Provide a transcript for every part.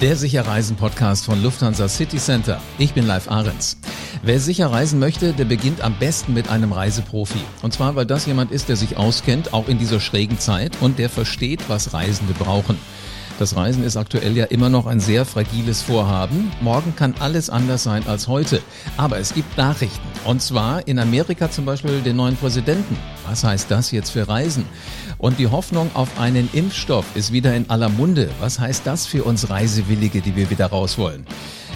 Der Sicherreisen-Podcast von Lufthansa City Center. Ich bin Live Ahrens. Wer sicher reisen möchte, der beginnt am besten mit einem Reiseprofi. Und zwar, weil das jemand ist, der sich auskennt, auch in dieser schrägen Zeit und der versteht, was Reisende brauchen. Das Reisen ist aktuell ja immer noch ein sehr fragiles Vorhaben. Morgen kann alles anders sein als heute. Aber es gibt Nachrichten. Und zwar in Amerika zum Beispiel den neuen Präsidenten. Was heißt das jetzt für Reisen? Und die Hoffnung auf einen Impfstoff ist wieder in aller Munde. Was heißt das für uns Reisewillige, die wir wieder raus wollen?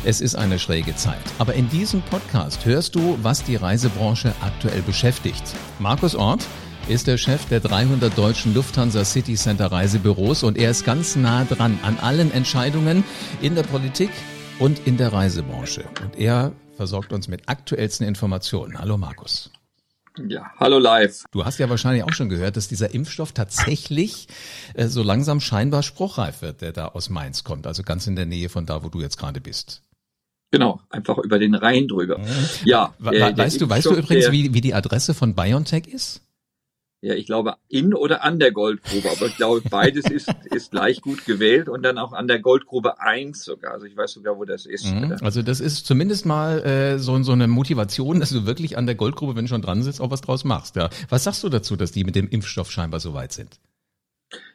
Es ist eine schräge Zeit. Aber in diesem Podcast hörst du, was die Reisebranche aktuell beschäftigt. Markus Ort ist der Chef der 300 deutschen Lufthansa City Center Reisebüros und er ist ganz nah dran an allen Entscheidungen in der Politik und in der Reisebranche. Und er versorgt uns mit aktuellsten Informationen. Hallo Markus. Ja, hallo live. Du hast ja wahrscheinlich auch schon gehört, dass dieser Impfstoff tatsächlich äh, so langsam scheinbar spruchreif wird, der da aus Mainz kommt, also ganz in der Nähe von da, wo du jetzt gerade bist. Genau, einfach über den Rhein drüber. Mhm. Ja. Äh, weißt du, weißt du übrigens, wie, wie die Adresse von BioNTech ist? Ja, ich glaube, in oder an der Goldgrube, aber ich glaube, beides ist, ist gleich gut gewählt und dann auch an der Goldgrube eins sogar. Also ich weiß sogar, wo das ist. Mhm. Also das ist zumindest mal äh, so, so eine Motivation, dass du wirklich an der Goldgrube, wenn du schon dran sitzt, auch was draus machst. Ja. Was sagst du dazu, dass die mit dem Impfstoff scheinbar so weit sind?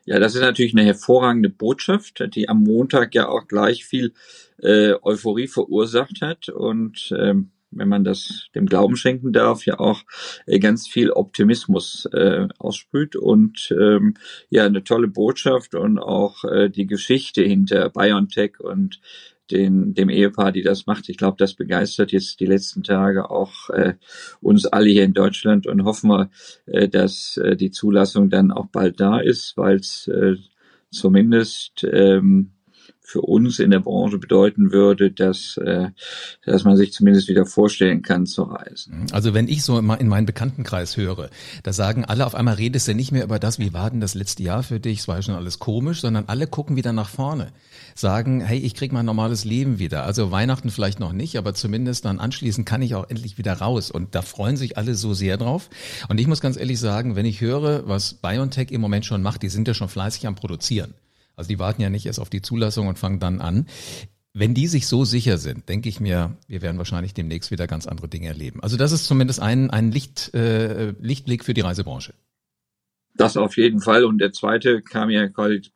Ja, das ist natürlich eine hervorragende Botschaft, die am Montag ja auch gleich viel äh, Euphorie verursacht hat und ähm, wenn man das dem Glauben schenken darf, ja auch äh, ganz viel Optimismus äh, aussprüht und ähm, ja eine tolle Botschaft und auch äh, die Geschichte hinter BioNTech und den, dem Ehepaar, die das macht. Ich glaube, das begeistert jetzt die letzten Tage auch äh, uns alle hier in Deutschland und hoffen wir, äh, dass äh, die Zulassung dann auch bald da ist, weil es äh, zumindest ähm, für uns in der Branche bedeuten würde, dass, äh, dass man sich zumindest wieder vorstellen kann zu reisen. Mhm. Also wenn ich so in meinen Bekanntenkreis höre, da sagen alle auf einmal redest du nicht mehr über das, wie war denn das letzte Jahr für dich, es war ja schon alles komisch, sondern alle gucken wieder nach vorne, sagen, hey, ich krieg mein normales Leben wieder. Also Weihnachten vielleicht noch nicht, aber zumindest dann anschließend kann ich auch endlich wieder raus und da freuen sich alle so sehr drauf. Und ich muss ganz ehrlich sagen, wenn ich höre, was BioNTech im Moment schon macht, die sind ja schon fleißig am Produzieren. Also die warten ja nicht erst auf die Zulassung und fangen dann an. Wenn die sich so sicher sind, denke ich mir, wir werden wahrscheinlich demnächst wieder ganz andere Dinge erleben. Also das ist zumindest ein, ein Licht, äh, Lichtblick für die Reisebranche. Das auf jeden Fall. Und der zweite kam ja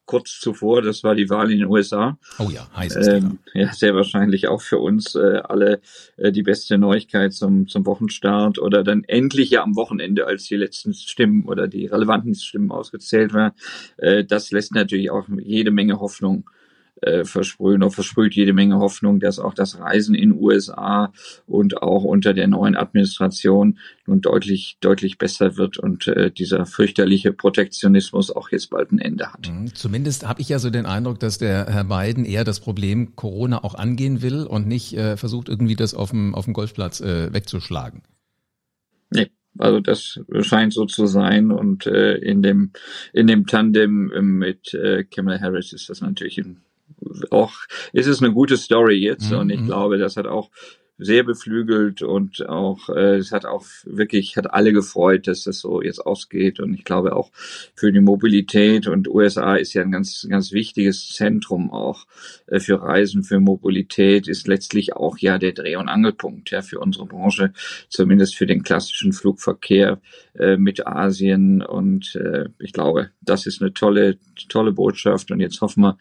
kurz zuvor, das war die Wahl in den USA. Oh ja, heißes ähm, Ja, sehr wahrscheinlich auch für uns äh, alle äh, die beste Neuigkeit zum, zum Wochenstart oder dann endlich ja am Wochenende, als die letzten Stimmen oder die relevanten Stimmen ausgezählt waren. Äh, das lässt natürlich auch jede Menge Hoffnung äh, versprühen oder versprüht jede Menge Hoffnung, dass auch das Reisen in USA und auch unter der neuen Administration nun deutlich, deutlich besser wird und äh, dieser fürchterliche Protektionismus auch jetzt bald ein Ende hat. Mhm. Zumindest habe ich ja so den Eindruck, dass der Herr Biden eher das Problem Corona auch angehen will und nicht äh, versucht, irgendwie das auf dem, auf dem Golfplatz äh, wegzuschlagen. Nee, also das scheint so zu sein und äh, in dem in dem Tandem mit äh, Kamala Harris ist das natürlich ein auch, ist es eine gute Story jetzt mhm. und ich mhm. glaube, das hat auch sehr beflügelt und auch äh, es hat auch wirklich hat alle gefreut, dass das so jetzt ausgeht und ich glaube auch für die Mobilität und USA ist ja ein ganz ganz wichtiges Zentrum auch äh, für Reisen für Mobilität ist letztlich auch ja der Dreh- und Angelpunkt ja für unsere Branche zumindest für den klassischen Flugverkehr äh, mit Asien und äh, ich glaube das ist eine tolle tolle Botschaft und jetzt hoffen wir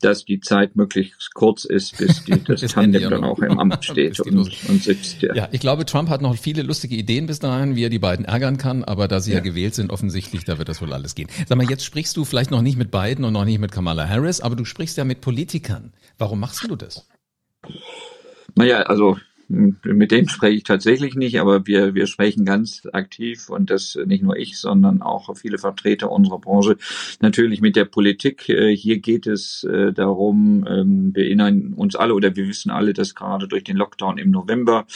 dass die Zeit möglichst kurz ist, bis die, das Tandem dann auch im Amt steht und, und sitzt. Ja. ja, ich glaube, Trump hat noch viele lustige Ideen bis dahin, wie er die beiden ärgern kann, aber da sie ja. ja gewählt sind, offensichtlich, da wird das wohl alles gehen. Sag mal, jetzt sprichst du vielleicht noch nicht mit Biden und noch nicht mit Kamala Harris, aber du sprichst ja mit Politikern. Warum machst du das? Naja, also mit denen spreche ich tatsächlich nicht, aber wir, wir sprechen ganz aktiv und das nicht nur ich, sondern auch viele Vertreter unserer Branche natürlich mit der Politik. Äh, hier geht es äh, darum, ähm, wir erinnern uns alle oder wir wissen alle, dass gerade durch den Lockdown im November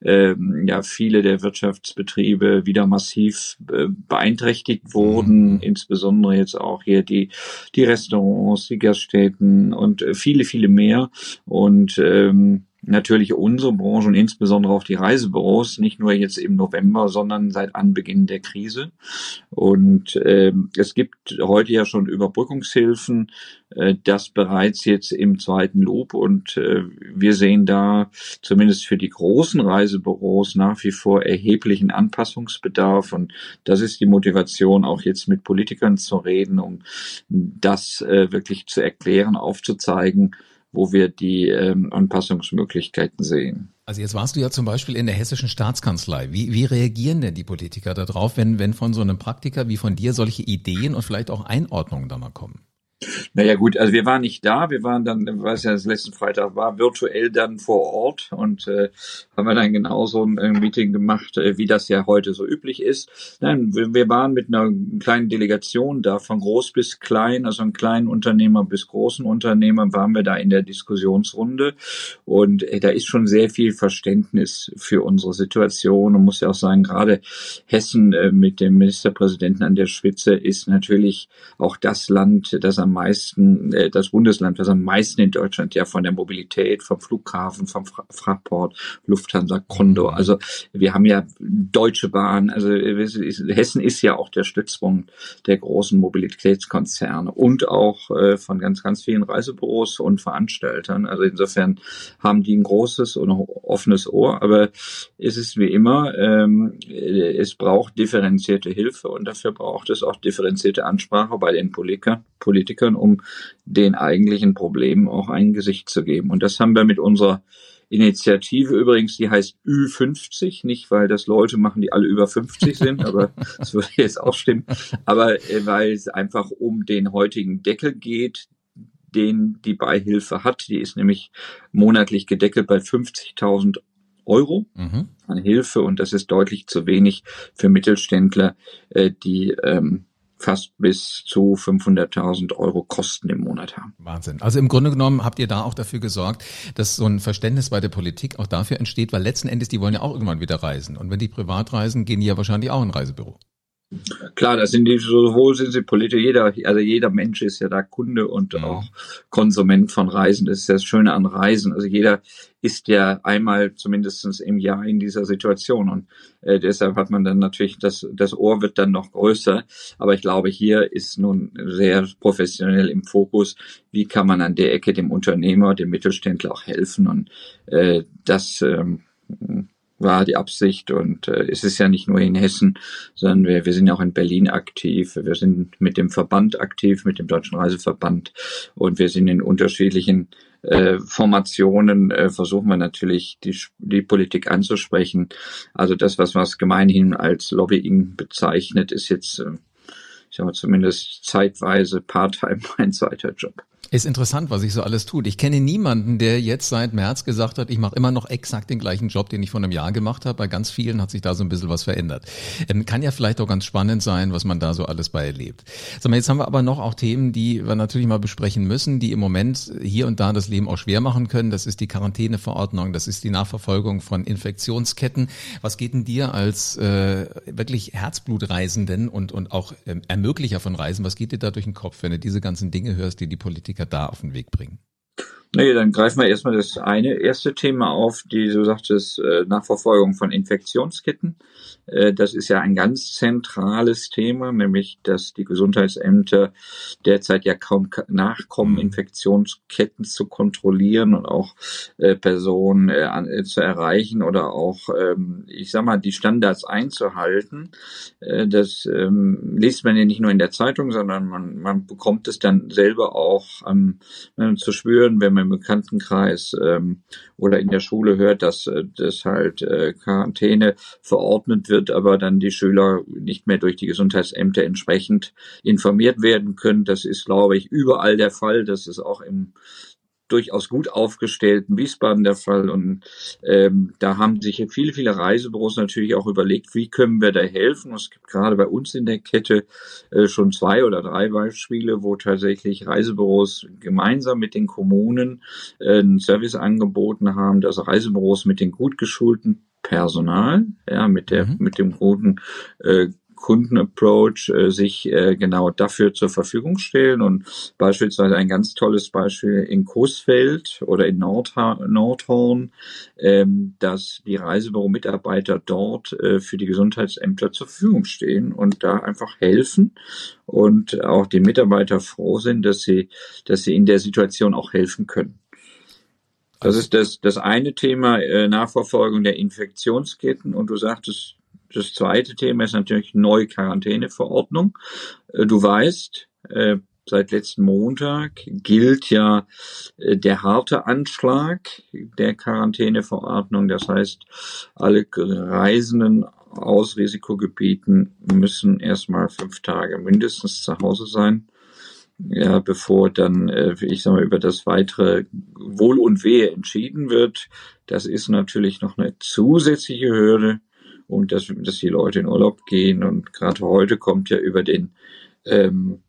ähm, ja viele der Wirtschaftsbetriebe wieder massiv äh, beeinträchtigt wurden, mhm. insbesondere jetzt auch hier die, die Restaurants, die Gaststätten und viele, viele mehr. Und ähm, natürlich unsere Branche und insbesondere auch die Reisebüros, nicht nur jetzt im November, sondern seit Anbeginn der Krise. Und äh, es gibt heute ja schon Überbrückungshilfen, äh, das bereits jetzt im zweiten Lob. Und äh, wir sehen da zumindest für die großen Reisebüros nach wie vor erheblichen Anpassungsbedarf. Und das ist die Motivation, auch jetzt mit Politikern zu reden, um das äh, wirklich zu erklären, aufzuzeigen, wo wir die ähm, Anpassungsmöglichkeiten sehen. Also jetzt warst du ja zum Beispiel in der hessischen Staatskanzlei. Wie, wie reagieren denn die Politiker darauf, wenn, wenn von so einem Praktiker wie von dir solche Ideen und vielleicht auch Einordnungen da mal kommen? Naja gut, also wir waren nicht da, wir waren dann, was ja das letzten Freitag war, virtuell dann vor Ort und äh, haben wir dann genauso ein, ein Meeting gemacht, äh, wie das ja heute so üblich ist. Nein, wir, wir, waren mit einer kleinen Delegation da, von groß bis klein, also ein kleinen Unternehmer bis großen Unternehmer, waren wir da in der Diskussionsrunde. Und äh, da ist schon sehr viel Verständnis für unsere Situation. Und muss ja auch sagen, gerade Hessen äh, mit dem Ministerpräsidenten an der Spitze ist natürlich auch das Land, das am am meisten, äh, das Bundesland, das am meisten in Deutschland ja von der Mobilität, vom Flughafen, vom Fra Frachtport, Lufthansa, Condor. Mhm. Also wir haben ja Deutsche Bahn. Also Hessen ist ja auch der Stützpunkt der großen Mobilitätskonzerne und auch äh, von ganz, ganz vielen Reisebüros und Veranstaltern. Also insofern haben die ein großes und offenes Ohr. Aber es ist wie immer, ähm, es braucht differenzierte Hilfe und dafür braucht es auch differenzierte Ansprache bei den Politikern. Politikern Politikern, um den eigentlichen Problemen auch ein Gesicht zu geben. Und das haben wir mit unserer Initiative übrigens, die heißt Ü50, nicht weil das Leute machen, die alle über 50 sind, aber das würde jetzt auch stimmen, aber äh, weil es einfach um den heutigen Deckel geht, den die Beihilfe hat. Die ist nämlich monatlich gedeckelt bei 50.000 Euro mhm. an Hilfe und das ist deutlich zu wenig für Mittelständler, äh, die ähm, fast bis zu 500.000 Euro Kosten im Monat haben. Wahnsinn. Also im Grunde genommen habt ihr da auch dafür gesorgt, dass so ein Verständnis bei der Politik auch dafür entsteht, weil letzten Endes, die wollen ja auch irgendwann wieder reisen. Und wenn die privat reisen, gehen die ja wahrscheinlich auch in ein Reisebüro. Klar, das sind die, sowohl sind sie Politiker, jeder, also jeder Mensch ist ja da Kunde und mhm. auch Konsument von Reisen. Das ist das Schöne an Reisen. Also jeder ist ja einmal zumindestens im Jahr in dieser Situation und äh, deshalb hat man dann natürlich, das, das Ohr wird dann noch größer. Aber ich glaube, hier ist nun sehr professionell im Fokus, wie kann man an der Ecke dem Unternehmer, dem Mittelständler auch helfen und äh, das ähm, war die Absicht und äh, es ist ja nicht nur in Hessen, sondern wir, wir sind auch in Berlin aktiv, wir sind mit dem Verband aktiv, mit dem Deutschen Reiseverband und wir sind in unterschiedlichen äh, Formationen äh, versuchen wir natürlich die, die Politik anzusprechen. Also das, was man gemeinhin als Lobbying bezeichnet, ist jetzt, äh, ich sag mal, zumindest zeitweise Part-Time mein zweiter Job. Ist interessant, was sich so alles tut. Ich kenne niemanden, der jetzt seit März gesagt hat, ich mache immer noch exakt den gleichen Job, den ich vor einem Jahr gemacht habe. Bei ganz vielen hat sich da so ein bisschen was verändert. Ähm, kann ja vielleicht auch ganz spannend sein, was man da so alles bei erlebt. Sag mal, jetzt haben wir aber noch auch Themen, die wir natürlich mal besprechen müssen, die im Moment hier und da das Leben auch schwer machen können. Das ist die Quarantäneverordnung, das ist die Nachverfolgung von Infektionsketten. Was geht denn dir als äh, wirklich Herzblutreisenden und, und auch ähm, Ermöglicher von Reisen, was geht dir da durch den Kopf, wenn du diese ganzen Dinge hörst, die die Politik Politiker da auf den Weg bringen? Nee, dann greifen wir erstmal das eine erste Thema auf, die du sagtest, äh, Nachverfolgung von Infektionsketten. Äh, das ist ja ein ganz zentrales Thema, nämlich dass die Gesundheitsämter derzeit ja kaum nachkommen, mhm. Infektionsketten zu kontrollieren und auch äh, Personen zu erreichen oder auch, ähm, ich sag mal, die Standards einzuhalten. Das ähm, liest man ja nicht nur in der Zeitung, sondern man, man bekommt es dann selber auch ähm, zu spüren, wenn man im Bekanntenkreis oder in der Schule hört, dass, äh, dass halt äh, Quarantäne verordnet wird, aber dann die Schüler nicht mehr durch die Gesundheitsämter entsprechend informiert werden können. Das ist, glaube ich, überall der Fall. Das ist auch im durchaus gut aufgestellten Wiesbaden der Fall. Und ähm, da haben sich viele, viele Reisebüros natürlich auch überlegt, wie können wir da helfen. Es gibt gerade bei uns in der Kette äh, schon zwei oder drei Beispiele, wo tatsächlich Reisebüros gemeinsam mit den Kommunen äh, einen Service angeboten haben, dass Reisebüros mit den gut geschulten Personal, ja, mit der, mhm. mit dem guten äh, Kundenapproach äh, sich äh, genau dafür zur Verfügung stellen und beispielsweise ein ganz tolles Beispiel in Coesfeld oder in Nordha Nordhorn, ähm, dass die Reisebüro-Mitarbeiter dort äh, für die Gesundheitsämter zur Verfügung stehen und da einfach helfen und auch die Mitarbeiter froh sind, dass sie, dass sie in der Situation auch helfen können. Das ist das, das eine Thema, äh, Nachverfolgung der Infektionsketten. Und du sagtest, das zweite Thema ist natürlich neue Quarantäneverordnung. Äh, du weißt, äh, seit letzten Montag gilt ja äh, der harte Anschlag der Quarantäneverordnung. Das heißt, alle Reisenden aus Risikogebieten müssen erstmal fünf Tage mindestens zu Hause sein ja, bevor dann, äh, ich sag mal, über das weitere Wohl und Wehe entschieden wird. Das ist natürlich noch eine zusätzliche Hürde und dass, dass die Leute in Urlaub gehen und gerade heute kommt ja über den ähm,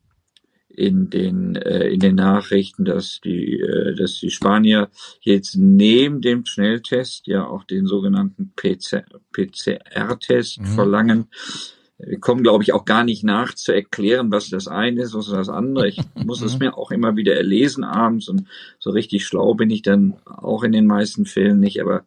in den äh, in den Nachrichten, dass die äh, dass die Spanier jetzt neben dem Schnelltest ja auch den sogenannten PCR-Test mhm. verlangen wir kommen, glaube ich, auch gar nicht nach zu erklären, was das eine ist, was das andere. Ich muss es mir auch immer wieder erlesen abends und so richtig schlau bin ich dann auch in den meisten Fällen nicht. Aber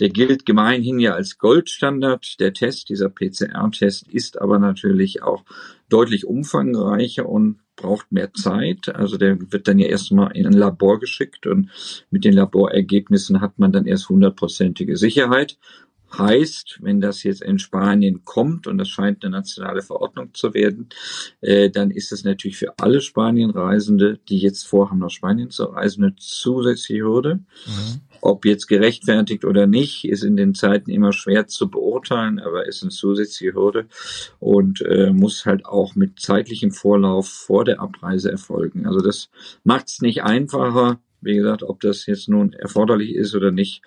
der gilt gemeinhin ja als Goldstandard. Der Test, dieser PCR-Test, ist aber natürlich auch deutlich umfangreicher und braucht mehr Zeit. Also der wird dann ja erstmal in ein Labor geschickt und mit den Laborergebnissen hat man dann erst hundertprozentige Sicherheit. Heißt, wenn das jetzt in Spanien kommt und das scheint eine nationale Verordnung zu werden, äh, dann ist es natürlich für alle Spanienreisende, die jetzt vorhaben, nach Spanien zu reisen, eine zusätzliche Hürde. Mhm. Ob jetzt gerechtfertigt oder nicht, ist in den Zeiten immer schwer zu beurteilen, aber ist eine zusätzliche Hürde und äh, muss halt auch mit zeitlichem Vorlauf vor der Abreise erfolgen. Also das macht es nicht einfacher, wie gesagt, ob das jetzt nun erforderlich ist oder nicht,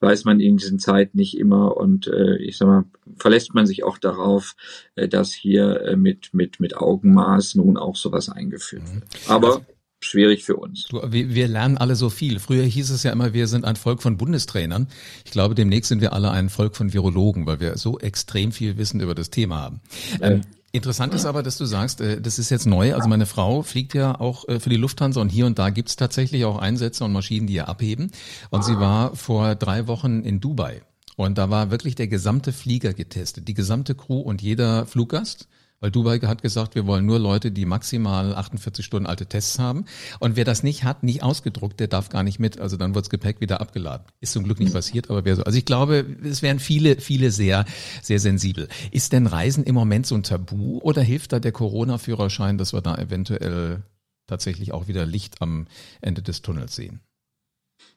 weiß man in diesen Zeiten nicht immer. Und äh, ich sag mal, verlässt man sich auch darauf, äh, dass hier äh, mit, mit, mit Augenmaß nun auch sowas eingeführt wird. Aber also, schwierig für uns. Du, wir, wir lernen alle so viel. Früher hieß es ja immer, wir sind ein Volk von Bundestrainern. Ich glaube, demnächst sind wir alle ein Volk von Virologen, weil wir so extrem viel Wissen über das Thema haben. Ähm, Interessant ist aber, dass du sagst, äh, das ist jetzt neu. Also meine Frau fliegt ja auch äh, für die Lufthansa und hier und da gibt's tatsächlich auch Einsätze und Maschinen, die ja abheben. Und sie war vor drei Wochen in Dubai. Und da war wirklich der gesamte Flieger getestet, die gesamte Crew und jeder Fluggast. Weil Dubai hat gesagt, wir wollen nur Leute, die maximal 48 Stunden alte Tests haben. Und wer das nicht hat, nicht ausgedruckt, der darf gar nicht mit. Also dann wird das Gepäck wieder abgeladen. Ist zum Glück nicht passiert, aber wäre so. Also ich glaube, es wären viele, viele sehr, sehr sensibel. Ist denn Reisen im Moment so ein Tabu oder hilft da der Corona-Führerschein, dass wir da eventuell tatsächlich auch wieder Licht am Ende des Tunnels sehen?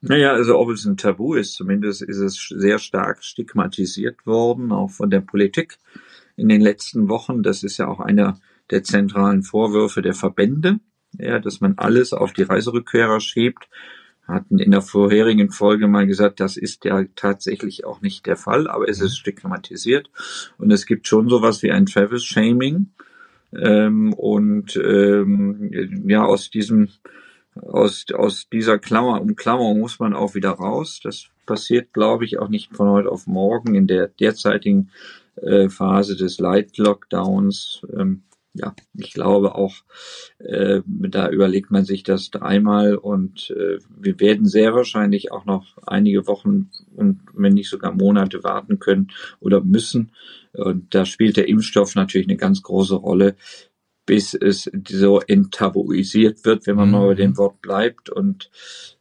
Naja, also ob es ein Tabu ist, zumindest ist es sehr stark stigmatisiert worden, auch von der Politik in den letzten Wochen. Das ist ja auch einer der zentralen Vorwürfe der Verbände, ja, dass man alles auf die Reiserückkehrer schiebt. Hatten in der vorherigen Folge mal gesagt, das ist ja tatsächlich auch nicht der Fall, aber es ist stigmatisiert und es gibt schon sowas wie ein Travel Shaming. Ähm, und ähm, ja, aus diesem aus, aus dieser Klammer, Umklammerung muss man auch wieder raus. Das passiert, glaube ich, auch nicht von heute auf morgen in der derzeitigen äh, Phase des Light Lockdowns. Ähm, ja, ich glaube auch, äh, da überlegt man sich das dreimal und äh, wir werden sehr wahrscheinlich auch noch einige Wochen und wenn nicht sogar Monate warten können oder müssen. Und da spielt der Impfstoff natürlich eine ganz große Rolle, bis es so enttabuisiert wird, wenn man mhm. mal bei dem Wort bleibt. Und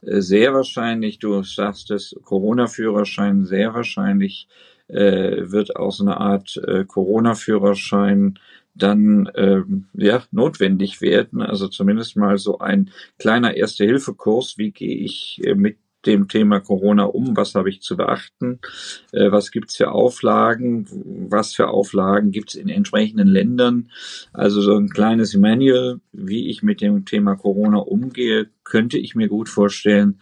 äh, sehr wahrscheinlich, du sagst es, Corona-Führerschein, sehr wahrscheinlich äh, wird auch so eine Art äh, Corona-Führerschein dann ähm, ja notwendig werden. Also zumindest mal so ein kleiner Erste-Hilfe-Kurs. Wie gehe ich äh, mit dem Thema Corona um? Was habe ich zu beachten? Äh, was gibt's für Auflagen? Was für Auflagen gibt's in entsprechenden Ländern? Also so ein kleines Manual, wie ich mit dem Thema Corona umgehe, könnte ich mir gut vorstellen,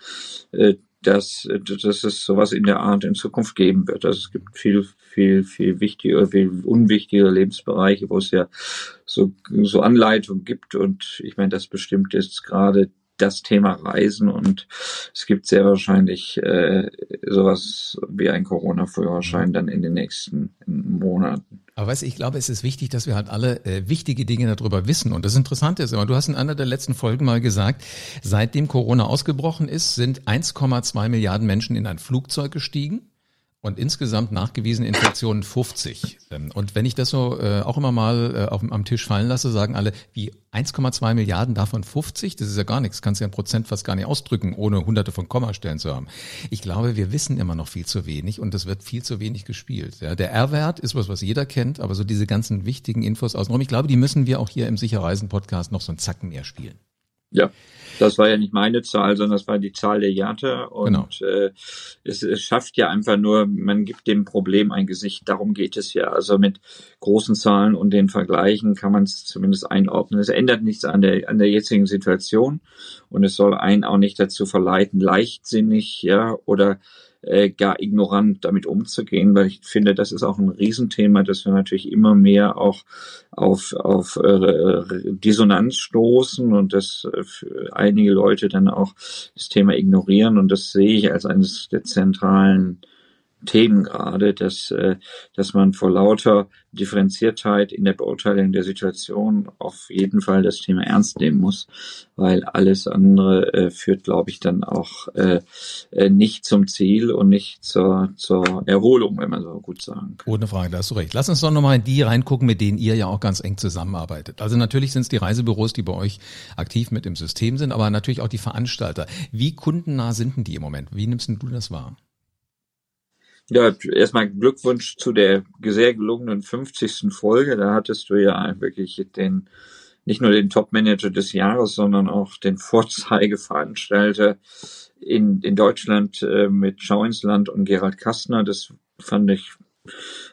äh, dass, dass es sowas in der Art in Zukunft geben wird. Also es gibt viel, viel, viel wichtige, viel unwichtige Lebensbereiche, wo es ja so, so Anleitungen gibt. Und ich meine, das bestimmt jetzt gerade das Thema Reisen und es gibt sehr wahrscheinlich äh, sowas wie ein Corona-Führerschein dann in den nächsten Monaten. Aber weißt du, ich glaube, es ist wichtig, dass wir halt alle äh, wichtige Dinge darüber wissen. Und das Interessante ist immer, du hast in einer der letzten Folgen mal gesagt, seitdem Corona ausgebrochen ist, sind 1,2 Milliarden Menschen in ein Flugzeug gestiegen und insgesamt nachgewiesene Infektionen 50. Ähm, und wenn ich das so äh, auch immer mal äh, auf, am Tisch fallen lasse, sagen alle, wie 1,2 Milliarden davon 50? Das ist ja gar nichts. Kannst ja ein Prozent fast gar nicht ausdrücken, ohne hunderte von Kommastellen zu haben. Ich glaube, wir wissen immer noch viel zu wenig und es wird viel zu wenig gespielt. Ja, der R-Wert ist was, was jeder kennt, aber so diese ganzen wichtigen Infos außenrum, ich glaube, die müssen wir auch hier im Sicherreisen-Podcast noch so einen Zacken mehr spielen. Ja, das war ja nicht meine Zahl, sondern das war die Zahl der Jahre. Und genau. äh, es, es schafft ja einfach nur, man gibt dem Problem ein Gesicht. Darum geht es ja. Also mit großen Zahlen und den Vergleichen kann man es zumindest einordnen. Es ändert nichts an der, an der jetzigen Situation und es soll einen auch nicht dazu verleiten, leichtsinnig ja oder äh, gar ignorant damit umzugehen, weil ich finde, das ist auch ein Riesenthema, dass wir natürlich immer mehr auch auf, auf äh, Dissonanz stoßen und dass äh, einige Leute dann auch das Thema ignorieren. Und das sehe ich als eines der zentralen Themen gerade, dass, äh, dass man vor lauter Differenziertheit in der Beurteilung der Situation auf jeden Fall das Thema ernst nehmen muss, weil alles andere äh, führt, glaube ich, dann auch äh, äh, nicht zum Ziel und nicht zur, zur Erholung, wenn man so gut sagen kann. Ohne Frage, da hast du recht. Lass uns doch nochmal in die reingucken, mit denen ihr ja auch ganz eng zusammenarbeitet. Also natürlich sind es die Reisebüros, die bei euch aktiv mit im System sind, aber natürlich auch die Veranstalter. Wie kundennah sind denn die im Moment? Wie nimmst du das wahr? Ja, erstmal Glückwunsch zu der sehr gelungenen 50. Folge. Da hattest du ja wirklich den, nicht nur den Top-Manager des Jahres, sondern auch den Vorzeigeveranstalter in, in Deutschland äh, mit Schau ins Land und Gerald Kastner. Das fand ich,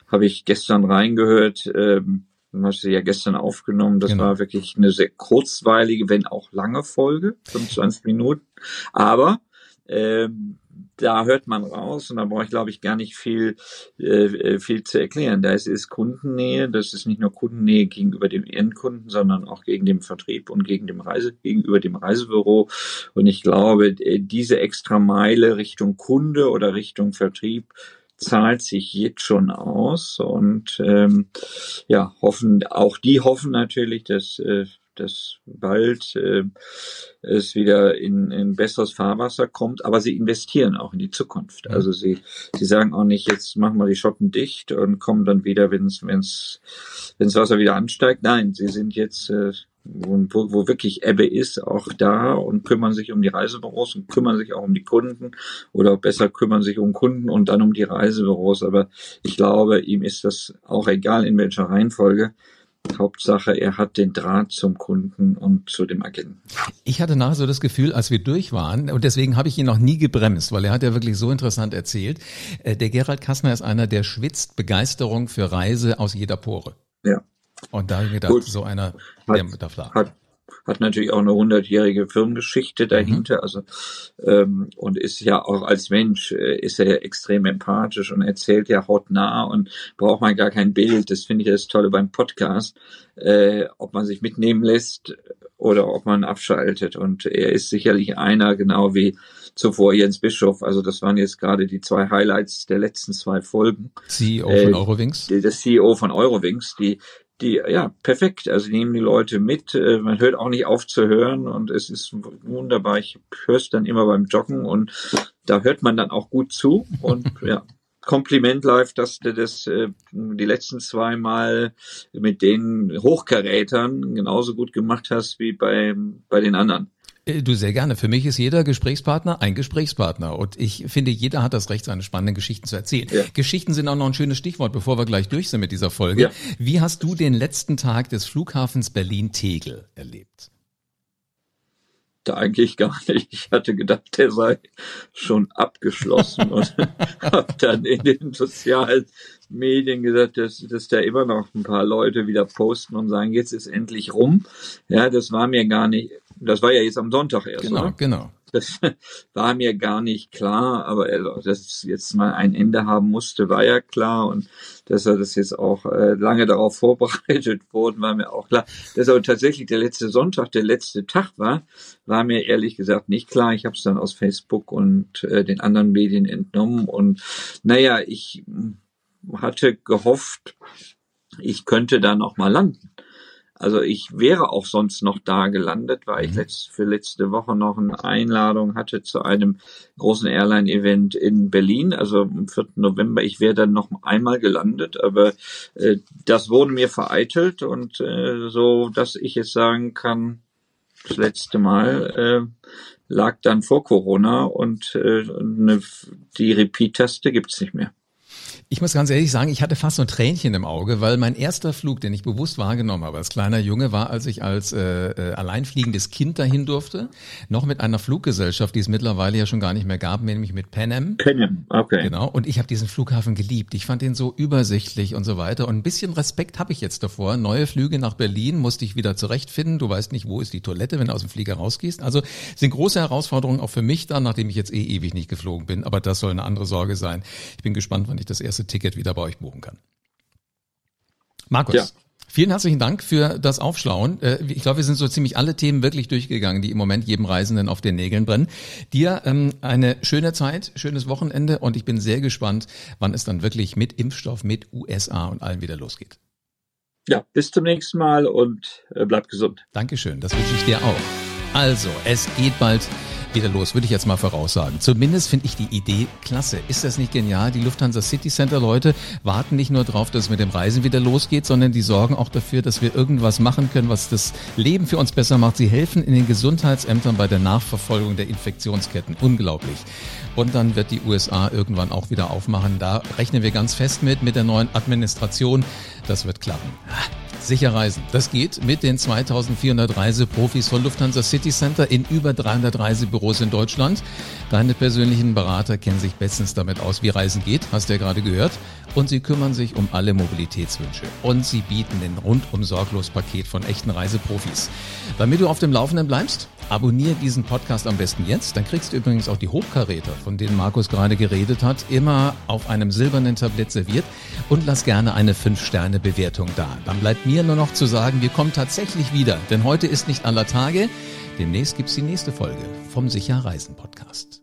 habe ich gestern reingehört. Ähm, hast du ja gestern aufgenommen. Das genau. war wirklich eine sehr kurzweilige, wenn auch lange Folge, 25 Minuten. Aber ähm, da hört man raus und da brauche ich, glaube ich, gar nicht viel, äh, viel zu erklären. Da ist, ist Kundennähe, das ist nicht nur Kundennähe gegenüber dem Endkunden, sondern auch gegen den Vertrieb und gegen dem Reise, gegenüber dem Reisebüro. Und ich glaube, äh, diese extra Meile Richtung Kunde oder Richtung Vertrieb zahlt sich jetzt schon aus und ähm, ja hoffen auch die hoffen natürlich, dass äh, dass bald äh, es wieder in, in besseres Fahrwasser kommt, aber sie investieren auch in die Zukunft. Also sie, sie sagen auch nicht, jetzt machen wir die Schotten dicht und kommen dann wieder, wenn es wenn's, wenn's Wasser wieder ansteigt. Nein, sie sind jetzt äh, wo, wo wirklich Ebbe ist, auch da und kümmern sich um die Reisebüros und kümmern sich auch um die Kunden oder besser kümmern sich um Kunden und dann um die Reisebüros. Aber ich glaube, ihm ist das auch egal, in welcher Reihenfolge. Hauptsache, er hat den Draht zum Kunden und zu dem Agenten. Ich hatte nachher so das Gefühl, als wir durch waren, und deswegen habe ich ihn noch nie gebremst, weil er hat ja wirklich so interessant erzählt. Äh, der Gerald Kassner ist einer, der schwitzt Begeisterung für Reise aus jeder Pore. Ja. Und da habe ich gedacht, Gut. so einer, der hat, darf da. Hat, hat natürlich auch eine hundertjährige Firmengeschichte dahinter, mhm. also ähm, und ist ja auch als Mensch äh, ist er ja extrem empathisch und erzählt ja hautnah und braucht man gar kein Bild. Das finde ich das Tolle beim Podcast, äh, ob man sich mitnehmen lässt oder ob man abschaltet. Und er ist sicherlich einer, genau wie zuvor Jens Bischof. Also das waren jetzt gerade die zwei Highlights der letzten zwei Folgen. CEO von äh, Eurowings. Äh, das CEO von Eurowings, die die, ja, perfekt. Also nehmen die Leute mit. Äh, man hört auch nicht auf zu hören und es ist wunderbar. Ich höre es dann immer beim Joggen und da hört man dann auch gut zu und ja. Kompliment live, dass du das äh, die letzten zwei Mal mit den Hochkarätern genauso gut gemacht hast wie bei, bei den anderen. Äh, du sehr gerne. Für mich ist jeder Gesprächspartner ein Gesprächspartner. Und ich finde, jeder hat das Recht, seine spannenden Geschichten zu erzählen. Ja. Geschichten sind auch noch ein schönes Stichwort, bevor wir gleich durch sind mit dieser Folge. Ja. Wie hast du den letzten Tag des Flughafens Berlin-Tegel erlebt? Da eigentlich gar nicht. Ich hatte gedacht, der sei schon abgeschlossen und habe dann in den sozialen Medien gesagt, dass, dass da immer noch ein paar Leute wieder posten und sagen, jetzt ist endlich rum. Ja, das war mir gar nicht das war ja jetzt am Sonntag erst. Genau, oder? genau. das war mir gar nicht klar, aber also, dass es jetzt mal ein Ende haben musste, war ja klar und dass er das jetzt auch äh, lange darauf vorbereitet wurde, war mir auch klar. Dass aber tatsächlich der letzte Sonntag der letzte Tag war, war mir ehrlich gesagt nicht klar. Ich habe es dann aus Facebook und äh, den anderen Medien entnommen und naja, ich hatte gehofft, ich könnte da noch mal landen. Also ich wäre auch sonst noch da gelandet, weil ich mhm. letzt, für letzte Woche noch eine Einladung hatte zu einem großen Airline-Event in Berlin, also am 4. November. Ich wäre dann noch einmal gelandet, aber äh, das wurde mir vereitelt und äh, so, dass ich jetzt sagen kann, das letzte Mal äh, lag dann vor Corona und äh, ne, die Repeat-Taste gibt's nicht mehr. Ich muss ganz ehrlich sagen, ich hatte fast so ein Tränchen im Auge, weil mein erster Flug, den ich bewusst wahrgenommen habe als kleiner Junge, war, als ich als äh, äh, alleinfliegendes Kind dahin durfte, noch mit einer Fluggesellschaft, die es mittlerweile ja schon gar nicht mehr gab, nämlich mit Pan Am. Pan Am, okay. Genau. Und ich habe diesen Flughafen geliebt. Ich fand den so übersichtlich und so weiter. Und ein bisschen Respekt habe ich jetzt davor. Neue Flüge nach Berlin musste ich wieder zurechtfinden. Du weißt nicht, wo ist die Toilette, wenn du aus dem Flieger rausgehst. Also sind große Herausforderungen auch für mich da, nachdem ich jetzt eh ewig nicht geflogen bin. Aber das soll eine andere Sorge sein. Ich bin gespannt, wann ich das erste Ticket wieder bei euch buchen kann. Markus. Ja. Vielen herzlichen Dank für das Aufschlauen. Äh, ich glaube, wir sind so ziemlich alle Themen wirklich durchgegangen, die im Moment jedem Reisenden auf den Nägeln brennen. Dir ähm, eine schöne Zeit, schönes Wochenende und ich bin sehr gespannt, wann es dann wirklich mit Impfstoff, mit USA und allem wieder losgeht. Ja, bis zum nächsten Mal und äh, bleib gesund. Dankeschön, das wünsche ich dir auch. Also, es geht bald wieder los, würde ich jetzt mal voraussagen. Zumindest finde ich die Idee klasse. Ist das nicht genial? Die Lufthansa City Center Leute warten nicht nur darauf, dass es mit dem Reisen wieder losgeht, sondern die sorgen auch dafür, dass wir irgendwas machen können, was das Leben für uns besser macht. Sie helfen in den Gesundheitsämtern bei der Nachverfolgung der Infektionsketten. Unglaublich. Und dann wird die USA irgendwann auch wieder aufmachen. Da rechnen wir ganz fest mit, mit der neuen Administration. Das wird klappen. Sicher reisen. Das geht mit den 2400 Reiseprofis von Lufthansa City Center in über 300 Reisebüros in Deutschland. Deine persönlichen Berater kennen sich bestens damit aus, wie Reisen geht, hast du ja gerade gehört. Und sie kümmern sich um alle Mobilitätswünsche. Und sie bieten den rundum sorglos Paket von echten Reiseprofis. Damit du auf dem Laufenden bleibst, abonniere diesen Podcast am besten jetzt. Dann kriegst du übrigens auch die Hochkaräter, von denen Markus gerade geredet hat, immer auf einem silbernen Tablett serviert. Und lass gerne eine 5-Sterne-Bewertung da. Dann bleibt mir nur noch zu sagen, wir kommen tatsächlich wieder. Denn heute ist nicht aller Tage. Demnächst gibt's die nächste Folge vom Sicher Reisen Podcast.